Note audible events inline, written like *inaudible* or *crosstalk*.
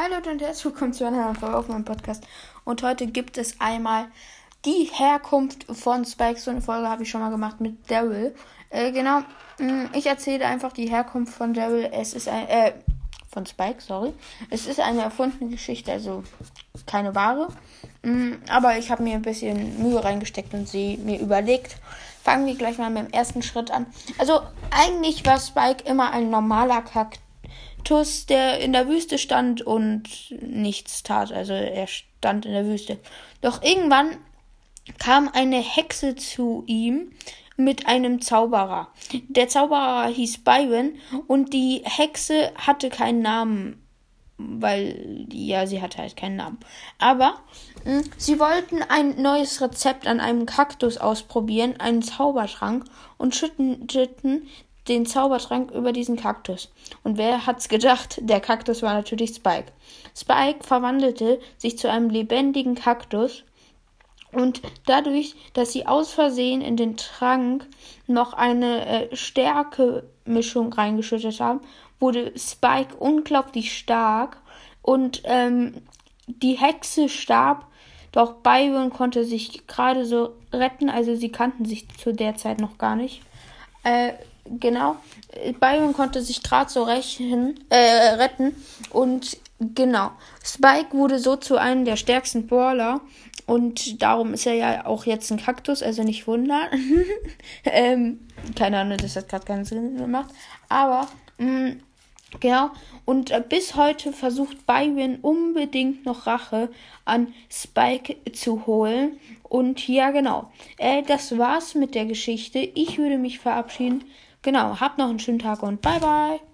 Hi Leute und herzlich willkommen zu einer neuen Folge auf meinem Podcast. Und heute gibt es einmal die Herkunft von Spike. So eine Folge habe ich schon mal gemacht mit Daryl. Äh, genau, mm, ich erzähle einfach die Herkunft von Daryl. Es ist ein, äh, von Spike, sorry. Es ist eine erfundene Geschichte, also keine wahre. Mm, aber ich habe mir ein bisschen Mühe reingesteckt und sie mir überlegt. Fangen wir gleich mal mit dem ersten Schritt an. Also eigentlich war Spike immer ein normaler Charakter Tus, der in der Wüste stand und nichts tat. Also er stand in der Wüste. Doch irgendwann kam eine Hexe zu ihm mit einem Zauberer. Der Zauberer hieß Byron und die Hexe hatte keinen Namen, weil ja, sie hatte halt keinen Namen. Aber hm, sie wollten ein neues Rezept an einem Kaktus ausprobieren, einen Zaubertrank und schütteten den Zaubertrank über diesen Kaktus. Und wer hat's gedacht? Der Kaktus war natürlich Spike. Spike verwandelte sich zu einem lebendigen Kaktus und dadurch, dass sie aus Versehen in den Trank noch eine äh, Stärkemischung reingeschüttet haben, wurde Spike unglaublich stark und ähm, die Hexe starb. Doch Byron konnte sich gerade so retten, also sie kannten sich zu der Zeit noch gar nicht. Äh, genau. Byron konnte sich gerade so rächen, äh, retten. Und genau. Spike wurde so zu einem der stärksten Brawler. Und darum ist er ja auch jetzt ein Kaktus, also nicht wundern. *laughs* ähm, keine Ahnung, das hat gerade keinen Sinn gemacht. Aber, mh, mm, genau. Und äh, bis heute versucht Byron unbedingt noch Rache an Spike zu holen. Und ja, genau. Äh, das war's mit der Geschichte. Ich würde mich verabschieden. Genau, habt noch einen schönen Tag und bye bye.